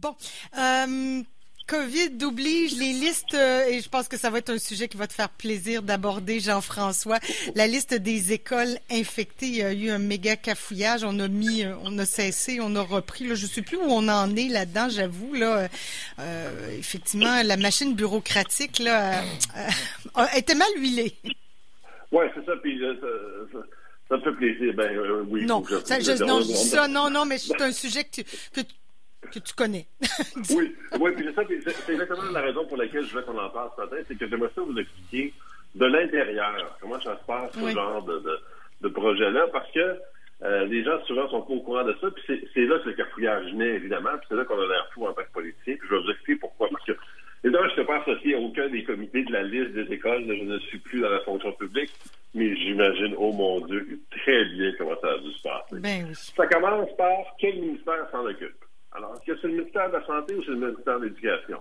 Bon. Euh, COVID oblige les listes, euh, et je pense que ça va être un sujet qui va te faire plaisir d'aborder, Jean-François. La liste des écoles infectées, il y a eu un méga cafouillage. On a mis, euh, on a cessé, on a repris. Là, je sais plus où on en est là-dedans, j'avoue. Là, euh, effectivement, la machine bureaucratique là a été mal huilée. Oui, c'est ça. Puis ça, ça, me fait plaisir. Ben oui. Non, ça, je, non, je dis ça. Non, non, mais c'est un sujet que tu, que que tu connais. oui, oui, puis c'est exactement la raison pour laquelle je veux qu'on en parle ce matin, c'est que j'aimerais ça vous expliquer de l'intérieur comment ça se passe, ce genre de, de, projet-là, parce que euh, les gens souvent sont pas au courant de ça, puis c'est là que le cafouillage naît, évidemment, puis c'est là qu'on a l'air fou en tant que politicien, puis je vais vous expliquer pourquoi, parce que Évidemment, je ne suis pas associé à aucun des comités de la liste des écoles. Je ne suis plus dans la fonction publique, mais j'imagine, oh mon Dieu, très bien comment ça a dû se passer. Ben ça commence par quel ministère s'en occupe? Alors, est-ce que c'est le ministère de la Santé ou c'est le ministère de l'Éducation?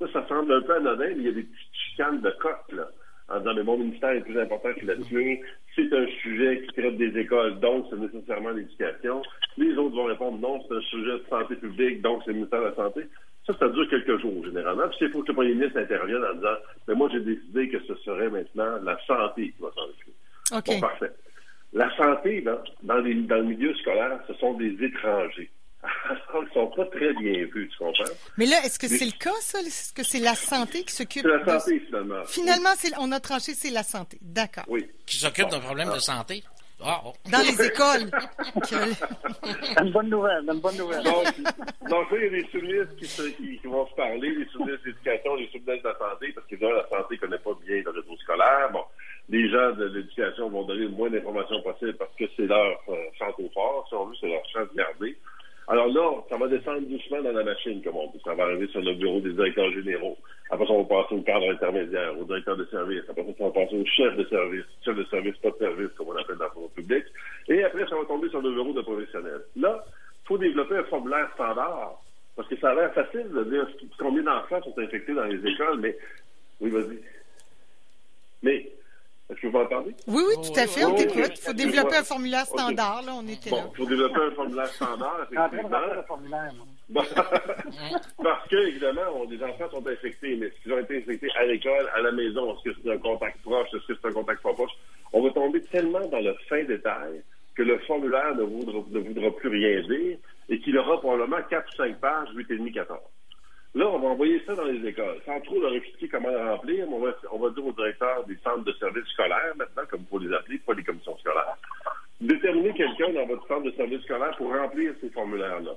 Ça, ça semble un peu anodin, mais il y a des petites chicanes de coq, là, en disant, mais mon ministère est plus important que le tien. C'est un sujet qui traite des écoles, donc c'est nécessairement l'éducation. Les autres vont répondre, non, c'est un sujet de santé publique, donc c'est le ministère de la Santé. Ça, ça dure quelques jours, généralement. Puis c'est pour que le premier ministre intervienne en disant, mais moi, j'ai décidé que ce serait maintenant la santé qui va s'en occuper. OK. Bon, parfait. La santé, là, dans, les, dans le milieu scolaire, ce sont des étrangers. Ils sont pas très bien vus, tu comprends? Mais là, est-ce que c'est le cas, ça? Est-ce que c'est la santé qui s'occupe C'est la santé, finalement. Finalement, on a tranché, c'est la santé. D'accord. Oui. Qui s'occupe d'un problème de santé? Ah, oh. Dans les écoles. une bonne nouvelle, une bonne nouvelle. Donc, donc là, il y a des sous-ministres qui, qui, vont se parler, les sous-ministres d'éducation, les sous-ministres de la santé, parce que la santé ne connaît pas bien le réseau scolaire. Bon, les gens de l'éducation vont donner le moins d'informations possible parce que c'est leur euh, au fort, si on veut, c'est leur chance de garder. Alors là, ça va descendre doucement dans la machine, comme on dit. Ça va arriver sur le bureau des directeurs généraux. Après ça, on va passer au cadre intermédiaire, au directeur de service. Après ça, va passer au chef de service, chef de service, pas de service, comme on appelle dans le public. Et après, ça va tomber sur le bureau de professionnels. Là, il faut développer un formulaire standard. Parce que ça a l'air facile de dire combien d'enfants sont infectés dans les écoles, mais oui, vas-y. Mais est-ce que vous m'entendez? Oui, oui, tout à fait, on t'écoute. Il faut développer un formulaire standard, là, on était bon, il faut développer un formulaire standard, effectivement. Parce que, évidemment, des enfants sont infectés, mais s'ils ont été infectés à l'école, à la maison, est-ce que c'est un contact proche, est-ce que c'est un contact pas proche, on va tomber tellement dans le fin détail que le formulaire ne voudra, ne voudra plus rien dire et qu'il aura probablement 4 ou 5 pages, 8,5, 14. Là, on va envoyer ça dans les écoles, sans trop leur expliquer comment le remplir. On va, on va dire aux directeurs des centres de services scolaires, maintenant, comme faut les appeler, pas les commissions scolaires, déterminer quelqu'un dans votre centre de service scolaire pour remplir ces formulaires-là.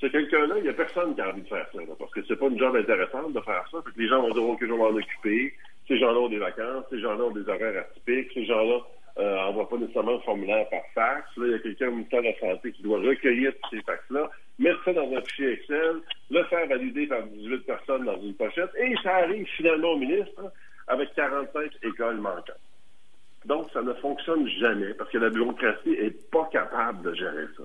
Ce quelqu'un-là, il n'y a personne qui a envie de faire ça, parce que c'est pas une job intéressante de faire ça. les gens vont dire, OK, je vais m'en occuper. Ces gens-là ont des vacances, ces gens-là ont des horaires atypiques, ces gens-là euh, n'envoient pas nécessairement un formulaire par fax. Là, il y a quelqu'un au ministère de la Santé qui doit recueillir ces fax-là mettre ça dans un fichier Excel, le faire valider par 18 personnes dans une pochette, et ça arrive finalement au ministre avec 45 écoles manquantes. Donc, ça ne fonctionne jamais parce que la bureaucratie est pas capable de gérer ça.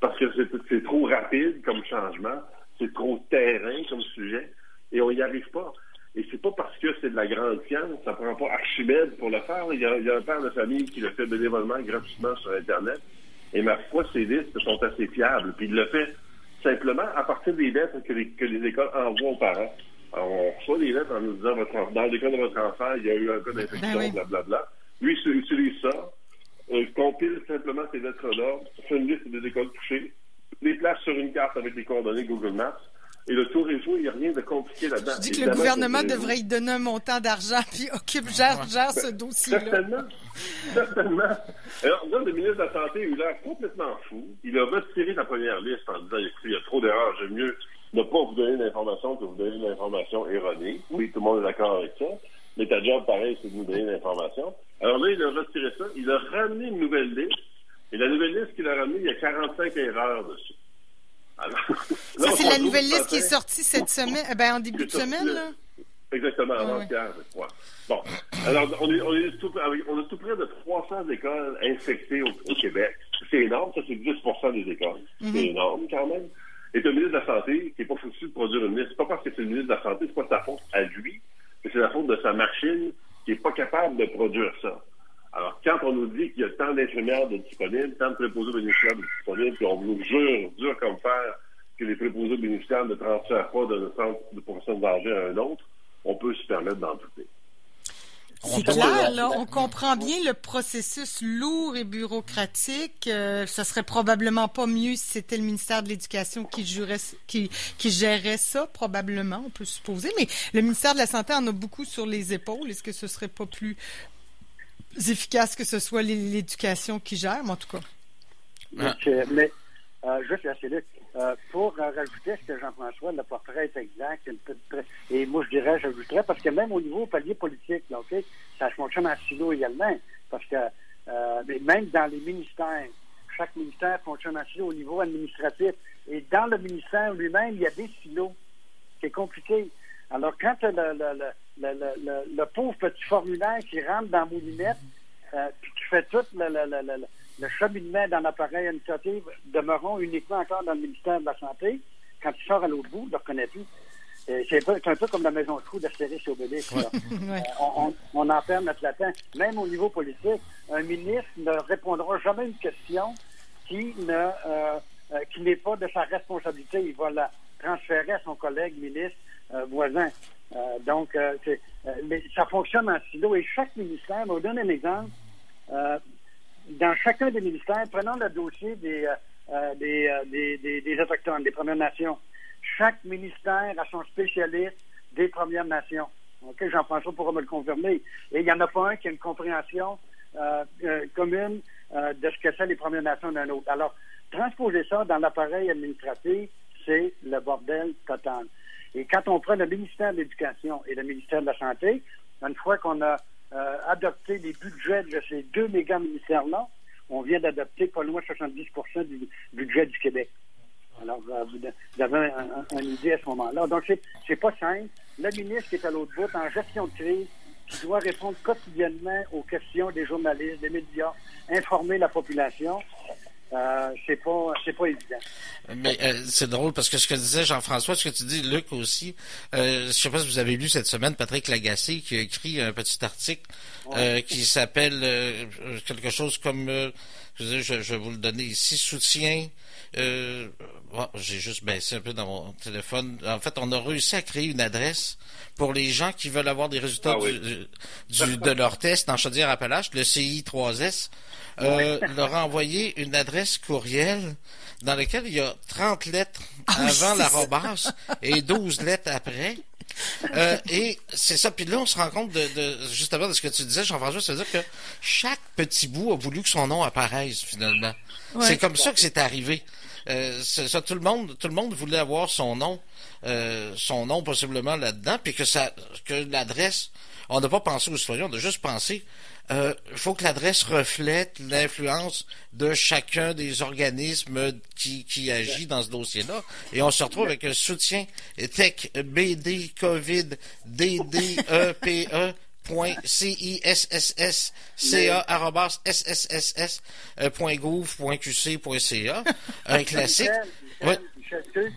Parce que c'est trop rapide comme changement, c'est trop terrain comme sujet, et on n'y arrive pas. Et c'est pas parce que c'est de la grande science, ça prend pas Archimède pour le faire. Il y, a, il y a un père de famille qui le fait bénévolement, gratuitement sur Internet. Et ma foi, ces listes sont assez fiables. Puis il le fait simplement à partir des lettres que les, que les écoles envoient aux parents. Alors, on reçoit les lettres en nous disant votre, dans l'école de votre enfant, il y a eu un cas d'infection, ben blablabla. Lui, il utilise ça, euh, compile simplement ces lettres-là, fait une liste des écoles touchées, les place sur une carte avec les coordonnées Google Maps, et le tour est joué, il n'y a rien de compliqué là-dedans. Tu dis que le gouvernement devrait y donner un montant d'argent, puis occupe, gère, gère ce dossier-là. Certainement. Certainement. Alors, là, le ministre de la Santé a eu l'air complètement fou. Il a retiré sa première liste en disant il y a trop d'erreurs, j'aime mieux ne pas vous donner l'information que vous donner l'information erronée. Oui, tout le monde est d'accord avec ça. Mais ta job, pareil, c'est de nous donner l'information. Alors là, il a retiré ça. Il a ramené une nouvelle liste. Et la nouvelle liste qu'il a ramenée, il y a 45 erreurs dessus. Ça, c'est la nouvelle liste qui est sortie cette semaine, eh ben, en début de semaine, là? Exactement, avant-hier, je crois. Bon. Alors, on est, on, est tout, on a tout près de 300 écoles infectées au, Québec. C'est énorme, ça, c'est 10% des écoles. C'est mhm. énorme, quand même. Et le ministre de la Santé qui n'est pas foutu de produire une liste. C'est pas parce que c'est le ministre de la Santé, c'est pas sa faute à lui, mais c'est la faute de sa machine qui n'est pas capable de produire ça. Alors, quand on nous dit qu'il y a tant d'infirmières de disponibles, tant de préposés bénéficiaires de disponibles, puis on nous jure, dur comme fer, que les préposés bénéficiaires ne transfèrent pas d'un centre de profession de danger à un autre, on peut se permettre d'en douter. C'est clair, là, on comprend bien le processus lourd et bureaucratique. Euh, ce serait probablement pas mieux si c'était le ministère de l'Éducation qui, qui, qui gérait ça, probablement, on peut supposer. Mais le ministère de la Santé en a beaucoup sur les épaules. Est-ce que ce serait pas plus efficace que ce soit l'éducation qui gère, en tout cas? Mais, euh, juste assez euh, pour rajouter ce que Jean-François, le portrait est exact. Et moi, je dirais, j'ajouterais, parce que même au niveau palier politique, là, ça fonctionne en silo également. Parce que euh, même dans les ministères, chaque ministère fonctionne en silo au niveau administratif. Et dans le ministère lui-même, il y a des silos. C'est compliqué. Alors, quand le, le, le, le, pauvre petit formulaire qui rentre dans Moulinette, euh, puis qui fait tout le, cheminement dans l'appareil administratif demeureront uniquement encore dans le ministère de la Santé. Quand il sort à l'autre bout, ne le reconnaît plus. Euh, c'est un, peu comme la maison de trou d'Astérix et Obélix. Euh, on, on, en perd notre latin. Même au niveau politique, un ministre ne répondra jamais à une question qui ne euh, qui n'est pas de sa responsabilité. Il va la transférer à son collègue ministre voisin. donc, ça fonctionne en silo. Et chaque ministère, on donne un exemple dans chacun des ministères, prenons le dossier des, euh, euh, euh, des, des, des, Autochtones, des Premières Nations. Chaque ministère a son spécialiste des Premières Nations. OK, Jean-François pourra me le confirmer. Et il n'y en a pas un qui a une compréhension commune de ce que c'est les Premières Nations d'un autre. Alors, transposer ça dans l'appareil administratif, c'est le bordel total. Et quand on prend le ministère de l'Éducation et le ministère de la Santé, une fois qu'on a euh, adopter les budgets de ces deux méga ministères-là. On vient d'adopter pas loin de 70% du budget du Québec. Alors, euh, vous avez un, idée à ce moment-là. Donc, c'est pas simple. Le ministre qui est à l'autre bout, en gestion de crise, qui doit répondre quotidiennement aux questions des journalistes, des médias, informer la population. Euh, c'est pas c'est pas évident. Mais euh, c'est drôle parce que ce que disait Jean-François, ce que tu dis, Luc aussi, euh, je sais pas si vous avez lu cette semaine Patrick Lagacé qui a écrit un petit article euh, qui s'appelle quelque chose comme je, je, vais vous le donner ici, soutien. J'ai juste baissé un peu dans mon téléphone. En fait, on a réussi à créer une adresse pour les gens qui veulent avoir des résultats ah du, de leur test en Chaudière-Appalaches, le CI3S euh, leur a envoyé une adresse courriel dans laquelle il y a 30 lettres ah avant l'arrobas et 12 lettres après. Euh, et c'est ça. Puis là, on se rend compte de, de justement de ce que tu disais, Jean-François, c'est-à-dire que chaque petit bout a voulu que son nom apparaisse finalement. C'est comme ça que c'est arrivé. Euh, ça, tout le monde, tout le monde voulait avoir son nom, euh, son nom possiblement là-dedans, puis que ça, que l'adresse. On n'a pas pensé aux citoyens, on a juste pensé il euh, faut que l'adresse reflète l'influence de chacun des organismes qui, qui agit dans ce dossier-là. Et on se retrouve avec un soutien tech BD COVID DDEPE point c i s s s c a un classique. Oui. C'est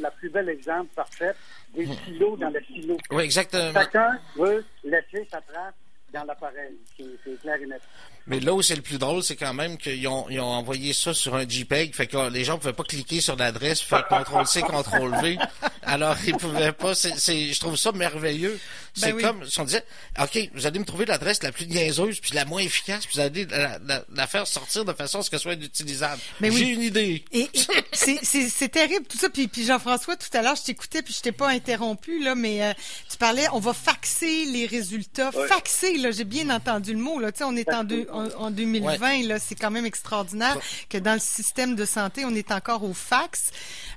la plus belle exemple parfaite des silos dans le silo. Oui, exactement. Chacun veut laisser sa trace dans l'appareil. C'est clair et net. Mais là où c'est le plus drôle, c'est quand même qu'ils ont, ils ont envoyé ça sur un JPEG, fait que les gens ne pouvaient pas cliquer sur l'adresse, faire CTRL-C, CTRL-V. Alors, ils pouvaient pas, c'est, je trouve ça merveilleux. Ben c'est comme si on disait, OK, vous allez me trouver l'adresse la plus niaiseuse, puis la moins efficace, puis vous allez la, faire sortir de façon à ce qu'elle soit utilisable. J'ai une idée. Et, c'est terrible tout ça. Puis, puis Jean-François, tout à l'heure, je t'écoutais, puis je t'ai pas interrompu, là, mais euh, tu parlais, on va faxer les résultats. Faxer, là, j'ai bien entendu le mot, là. Tu sais, on est en, deux, en, 2020, là, c'est quand même extraordinaire que dans le système de santé, on est encore au fax.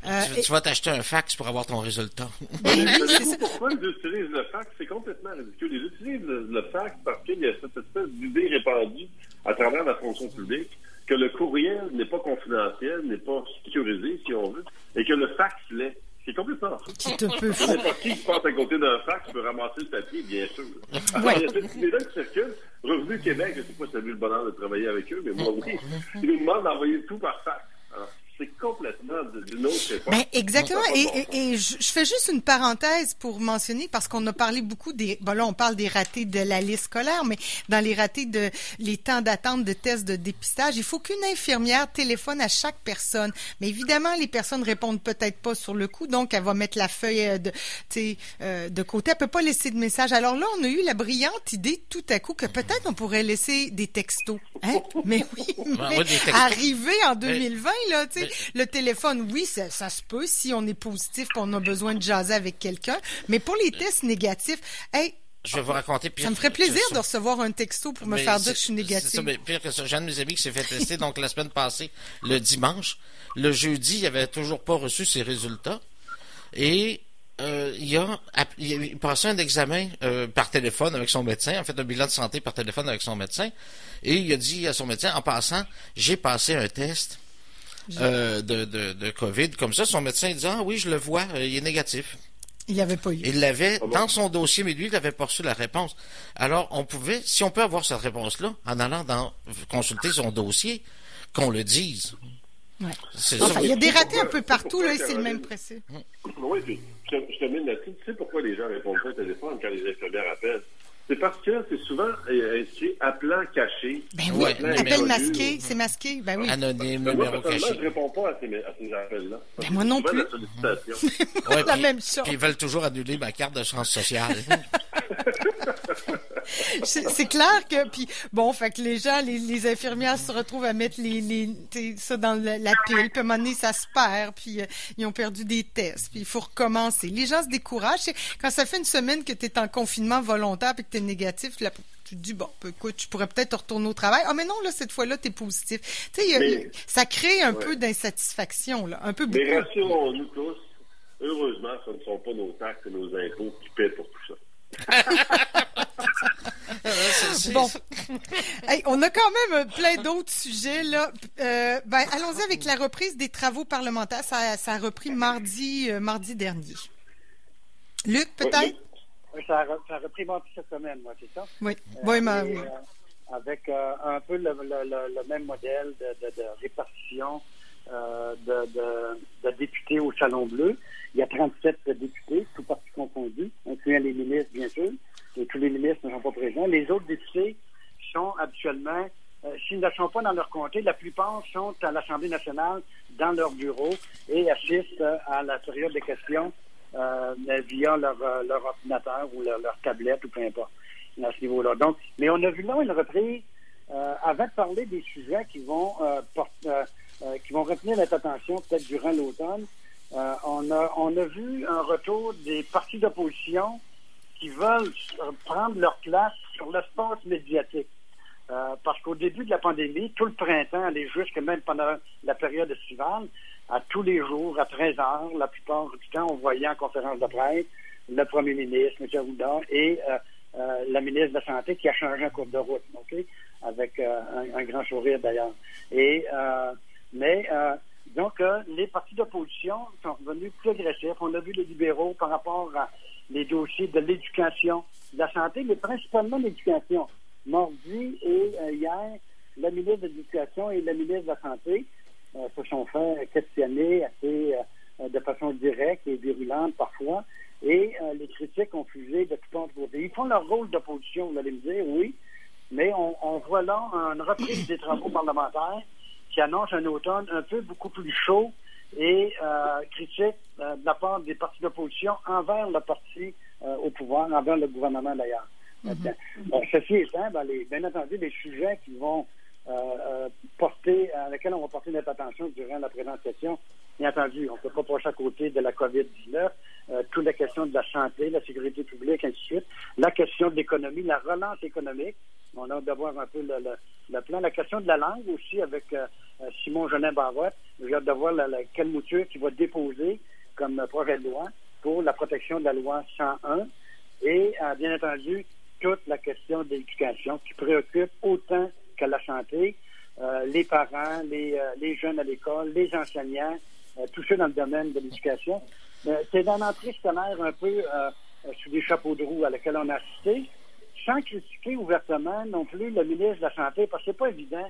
Euh, tu, vas t'acheter un fax pour avoir ton résultat. Ben pourquoi ils utilisent le fax? C'est complètement ridicule. Ils utilisent le, fax parce qu'il y a cette espèce d'idée répandue à travers la fonction publique que le courriel n'est pas confidentiel, n'est pas sécurisé, si on veut, et que le fax l'est. C'est complètement fou. Qui te peut fou. N'importe qui qui passe à côté d'un fax peut ramasser le papier, bien sûr. Il y a cette idée-là qui circule. Revenu Québec, je ne sais pas si tu as eu le bonheur de travailler avec eux, mais moi oui, ils nous demandent d'envoyer tout par fax. Alors, c'est complètement d'une autre époque. Ben, exactement. Et, et, et je, je, fais juste une parenthèse pour mentionner, parce qu'on a parlé beaucoup des... Bon, là, on parle des ratés de la liste scolaire, mais dans les ratés de les temps d'attente de tests de dépistage, il faut qu'une infirmière téléphone à chaque personne. Mais évidemment, les personnes répondent peut-être pas sur le coup, donc elle va mettre la feuille euh, de, euh, de côté. Elle peut pas laisser de message. Alors là, on a eu la brillante idée tout à coup que peut-être on pourrait laisser des textos. Hein? Mais oui, mais arriver en 2020, là, tu sais, le téléphone, oui, ça, ça, se peut si on est positif qu'on a besoin de jaser avec quelqu'un. Mais pour les tests négatifs, hey, je vais vous raconter. ça me ferait plaisir de recevoir un texto pour me faire dire que je suis négatif. C'est ça, mais pire que ça. J'ai un de mes amis qui s'est fait tester donc la semaine passée, le dimanche. Le jeudi, il avait toujours pas reçu ses résultats. Et euh, il, a, il a passé un examen euh, par téléphone avec son médecin, en fait un bilan de santé par téléphone avec son médecin, et il a dit à son médecin, en passant, j'ai passé un test euh, de, de, de, COVID. Comme ça, son médecin dit, ah oui, je le vois, euh, il est négatif. Il l'avait pas eu. Il l'avait ah bon? dans son dossier, mais lui, il n'avait pas reçu la réponse. Alors, on pouvait, si on peut avoir cette réponse-là, en allant dans, consulter son dossier, qu'on le dise. Ouais. Enfin, il y a des ratés un peu partout, là, et c'est le même principe. Oui, puis je, je te mets là-dessus. Tu sais pourquoi les gens répondent pas au téléphone quand les infirmières appellent? C'est parce que c'est souvent inscrit appelant caché. Ben oui, appel masqué, c'est masqué. Ben oui. Anonyme, moi, numéro caché. je ne réponds pas à ces, à ces appels-là. Ben moi non plus. La, ouais, la puis, même chose. Puis ils veulent toujours annuler ma carte de chance sociale. c'est clair que puis bon fait que les gens les, les infirmières se retrouvent à mettre les, les ça dans la, la, pile puis à un moment donné ça se perd puis euh, ils ont perdu des tests puis il faut recommencer. Les gens se découragent. Quand ça fait une semaine que tu es en confinement volontaire puis que tu es négatif tu te dis bon écoute tu pourrais peut-être retourner au travail. Ah mais non là cette fois-là tu es positif. Tu sais ça crée un ouais. peu d'insatisfaction là un peu beaucoup. Mais rassurons-nous tous heureusement ce ne sont pas nos taxes et nos impôts qui paient pour tout ça bon, hey, on a quand même plein d'autres sujets là. Euh, ben, allons-y avec la reprise des travaux parlementaires. Ça, ça a repris mardi, euh, mardi dernier. Luc, peut-être? Oui, ça, a, ça a repris mardi cette semaine, moi, c'est ça? Oui, euh, oui, et, avec un peu le, le, le, même modèle de, de, de répartition de, de, députés au Salon Bleu. Il y a 37 députés, tout parti confondu, incluant les ministres, bien sûr. Tous les ministres ne sont pas présents. Les autres députés sont habituellement, euh, s'ils ne sont pas dans leur comté, la plupart sont à l'Assemblée nationale, dans leur bureau, et assistent à la période de questions euh, via leur, euh, leur, ordinateur ou leur, tablette ou peu importe à ce niveau-là. Donc, mais on a vu là une reprise euh, avant de parler des sujets qui vont qui vont retenir notre attention peut-être durant l'automne. Euh, on, a, on a vu un retour des partis d'opposition qui veulent prendre leur place sur l'espace médiatique. Euh, parce qu'au début de la pandémie, tout le printemps, allait jusque même pendant la période estivale, à tous les jours, à 13 heures, la plupart du temps, on voyait en conférence de presse le premier ministre, M. Arruda, et euh, euh, la ministre de la Santé qui a changé en cours de route, OK? Avec euh, un, grand sourire d'ailleurs. Et mais donc, euh, les partis d'opposition sont revenus plus agressifs. On a vu les libéraux par rapport à les dossiers de l'éducation, de la santé, mais principalement l'éducation. Mardi et euh, hier, la ministre de l'Éducation et la ministre de la Santé euh, se sont fait questionner assez de façon directe et virulente parfois. Et les critiques ont fusé de tout autre côté. Ils font leur rôle d'opposition, vous allez me dire, oui, mais on, on voit là une reprise des travaux parlementaires qui annonce un automne un peu beaucoup plus chaud et euh, critique euh, de la part des partis d'opposition envers le parti euh, au pouvoir, envers le gouvernement d'ailleurs. Mm -hmm. bon, ceci étant, ben, les, bien entendu, les sujets qui vont porter, à lesquels on va porter notre attention durant la présente session, bien entendu, on ne peut pas passer à côté de la COVID-19, euh, toute la question de la santé, la sécurité publique, ainsi de suite, la question de l'économie, la relance économique, on a hâte de voir un peu le, le, le, plan, la question de la langue aussi avec euh, Simon Genin Barotte, j'ai hâte de voir la, la, quelle mouture qui va déposer comme projet de loi pour la protection de la loi 101 et euh, bien entendu toute la question de l'éducation qui préoccupe autant que la santé, euh, les parents, les, euh, les jeunes à l'école, les enseignants, tous ceux dans le domaine de l'éducation. C'est dans l'entrée scolaire un peu sous des chapeaux de roue à laquelle on a assisté, sans critiquer ouvertement non plus le ministre de la Santé, parce que c'est pas évident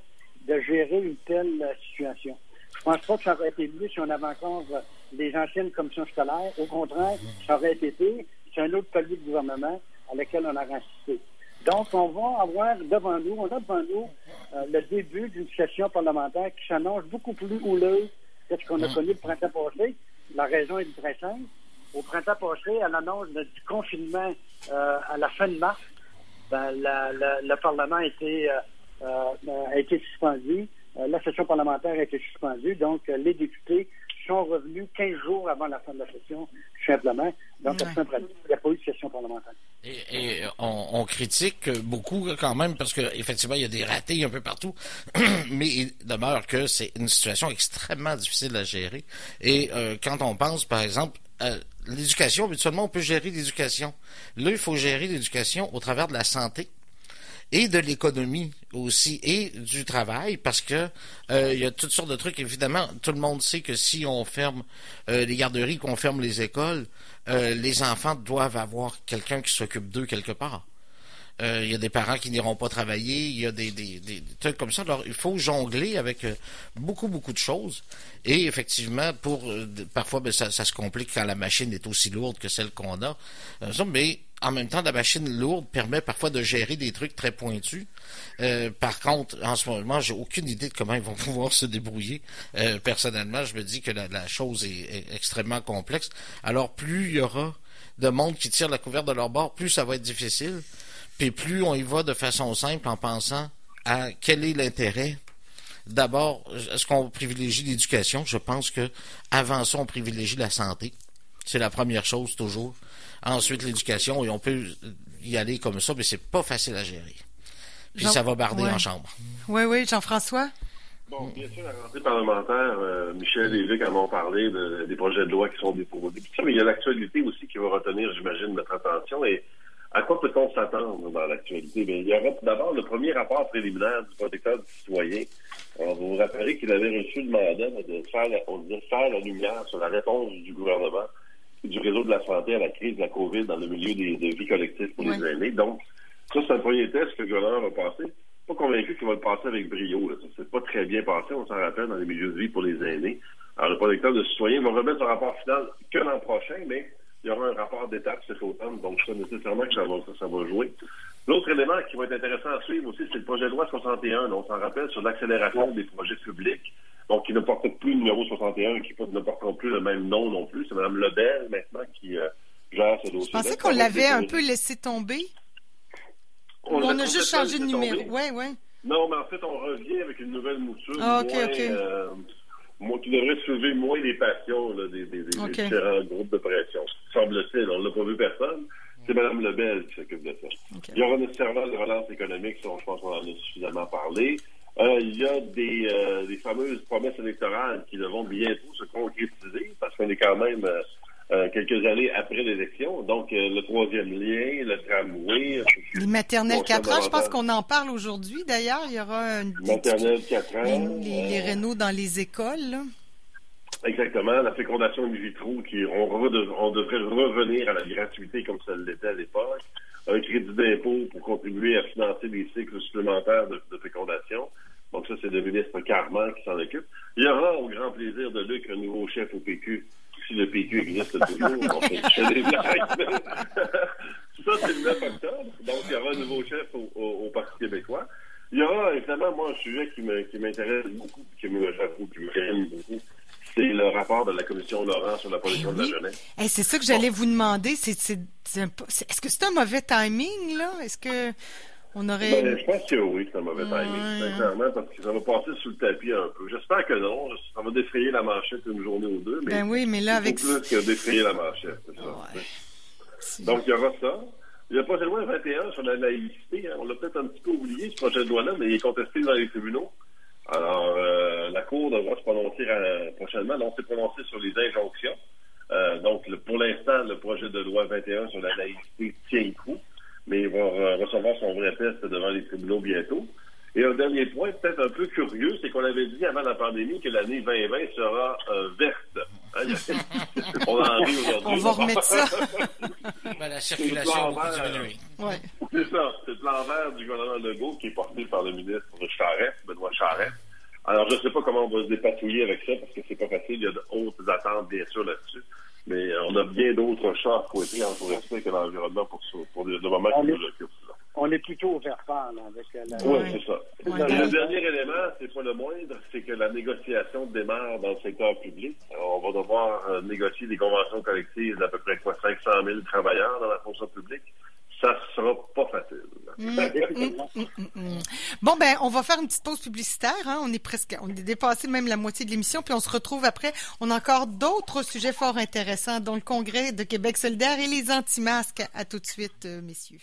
de gérer une telle situation. Je pense pas que ça aurait été mieux si on avait encore les anciennes commissions scolaires. Au contraire, ça aurait été pire. C'est un autre palier de gouvernement à lequel on a assisté. Donc, on va avoir devant nous, on a devant nous euh, le début d'une session parlementaire qui s'annonce beaucoup plus houleuse que ce qu'on a connu le printemps passé. La raison est très simple. Au printemps passé, à l'annonce du confinement euh, à la fin de mars, ben, le Parlement a été, euh, a été suspendu. la session parlementaire a été suspendue. Donc, les députés sont revenus 15 jours avant la fin de la session, simplement. Donc, il n'y a pas eu de session parlementaire. Et, on, critique beaucoup quand même parce qu'effectivement, il y a des ratés un peu partout, mais il demeure que c'est une situation extrêmement difficile à gérer. Et euh, quand on pense, par exemple, à l'éducation, habituellement, on peut gérer l'éducation. Là, il faut gérer l'éducation au travers de la santé et de l'économie aussi et du travail parce que euh, il y a toutes sortes de trucs évidemment tout le monde sait que si on ferme euh, les garderies qu'on ferme les écoles euh, les enfants doivent avoir quelqu'un qui s'occupe d'eux quelque part il y a des parents qui n'iront pas travailler, il y a des, des, des, trucs comme ça. Alors, il faut jongler avec beaucoup, beaucoup de choses. Et effectivement, pour parfois, ben, ça, ça, se complique quand la machine est aussi lourde que celle qu'on a. mais en même temps, la machine lourde permet parfois de gérer des trucs très pointus. Euh, par contre, en ce moment, j'ai aucune idée de comment ils vont pouvoir se débrouiller. Euh, personnellement, je me dis que la, chose est, extrêmement complexe. Alors, plus il y aura de monde qui tire la couverte de leur bord, plus ça va être difficile. Puis plus on y va de façon simple en pensant à quel est l'intérêt D'abord, est-ce qu'on privilégie l'éducation? Je pense que avant ça, on privilégie la santé. C'est la première chose toujours. Ensuite, l'éducation, et on peut y aller comme ça, mais c'est pas facile à gérer. Puis ça va barder en chambre. Oui, oui, Jean-François? Bon, bien sûr, la rentrée parlementaire, euh, Michel et Luc en ont parlé des projets de loi qui sont déposés. mais il y a l'actualité aussi qui va retenir, j'imagine, notre attention. Et à quoi peut-on s'attendre dans l'actualité? il y aura d'abord le premier rapport préliminaire du protecteur du citoyen. Alors, vous vous rappellerez qu'il avait reçu le mandat de faire, de faire la lumière sur la réponse du gouvernement du réseau de la santé à la crise de la COVID dans le milieu des, des vies collectives pour les aînés. Donc, ça, c'est un premier test que le gouvernement va passer. Pas convaincu qu'il va le passer avec brio. Là. Ça s'est pas très bien passé, on s'en rappelle, dans les milieux de vie pour les aînés. Alors, le producteur de citoyens va remettre son rapport final que l'an prochain, mais il y aura un rapport d'étape cet automne, donc ça, nécessairement que ça va, ça, va jouer. L'autre élément qui va être intéressant à suivre aussi, c'est le projet de loi 61, on s'en rappelle, sur l'accélération des projets publics donc qui ne porte plus le numéro 61, qui ne porteront plus le même nom non plus. C'est Mme Lebel maintenant qui euh, gère ce dossier. Je pensais qu'on l'avait un peu laissé tomber. On, a, juste changé de numéro. Oui, oui. Non, mais en fait, on revient avec une nouvelle mouture. Ah, OK, OK. Euh, qui devrait soulever moins les passions des, différents groupes de pression. Semble-t-il, on n'a pas vu personne. C'est Mme Lebel qui s'occupe de ça. Il y aura nécessairement de relance économique, ça, je pense qu'on en a suffisamment parlé. Euh, il y a des, euh, des, fameuses promesses électorales qui devront bientôt se concrétiser parce qu'on est quand même euh, quelques années après l'élection. Donc, le troisième lien, le tramway. Les maternelles 4 ans, je pense qu'on en parle aujourd'hui d'ailleurs. Il y aura une maternelle 4 ans. Les, les, rénaux dans les écoles. Exactement, la fécondation in vitro, qui on, on devrait revenir à la gratuité comme ça l'était à l'époque un crédit d'impôt pour contribuer à financer des cycles supplémentaires de, fécondation. Donc ça, c'est le ministre Carman qui s'en occupe. Il y aura, au grand plaisir de Luc, un nouveau chef au PQ, si le PQ existe toujours. on fait ça, c'est le 9 octobre. Donc, il y aura un nouveau chef au, Parti québécois. Il y aura, évidemment, moi, un sujet qui m'intéresse beaucoup, qui me, j'avoue, qui me beaucoup, c'est le rapport de la commission Laurent sur la pollution de la jeunesse. c'est ça que j'allais vous demander. C'est, c'est, est-ce que c'est un mauvais timing, là? Est-ce que on aurait. Ben, je pense que oui, c'est un mauvais timing, sincèrement, parce que ça va passer sous le tapis un peu. J'espère que non. Ça va défrayer la manchette une journée ou deux. Mais ben oui, mais là, avec. plus que défrayer la manchette, c'est ça. Donc, il y aura ça. Il y a le projet de loi 21 sur la laïcité. Hein. On l'a peut-être un petit peu oublié, ce projet de loi-là, mais il est contesté dans les tribunaux. Alors, euh, la Cour devra se prononcer euh, prochainement. on s'est prononcé sur les injonctions. Euh, donc, pour l'instant, le projet de loi 21 sur la laïcité tient coup, mais il va recevoir son vrai test devant les tribunaux bientôt. Et un dernier point, peut-être un peu curieux, c'est qu'on avait dit avant la pandémie que l'année 2020 sera verte. Hein, on en rit aujourd'hui. On va remettre ça. ben, la circulation va diminuer. Ouais. C'est ça. C'est le plan vert du gouvernement Legault qui est porté par le ministre Charest, Benoît Charest. Alors, je ne sais pas comment on va se dépatouiller avec ça, parce que c'est pas facile. Il y a de hautes attentes, bien sûr, là-dessus. Mais on a bien d'autres chats à fouetter en forestier que l'environnement pour, pour le moment qui nous occupe on est plutôt ouvert par là, avec la... Oui, c'est ça. le dernier élément, c'est pas le moindre, c'est que la négociation démarre dans le secteur public. on va devoir euh, négocier des conventions collectives d'à peu près quoi, 500 000 travailleurs dans la fonction publique. Ça sera Mm, mm, mm, bon, ben, on va faire une petite pause publicitaire. Hein. On est presque, on est dépassé même la moitié de l'émission, puis on se retrouve après. On a encore d'autres sujets fort intéressants, dont le Congrès de Québec solidaire et les anti-masques. À tout de suite, euh, messieurs.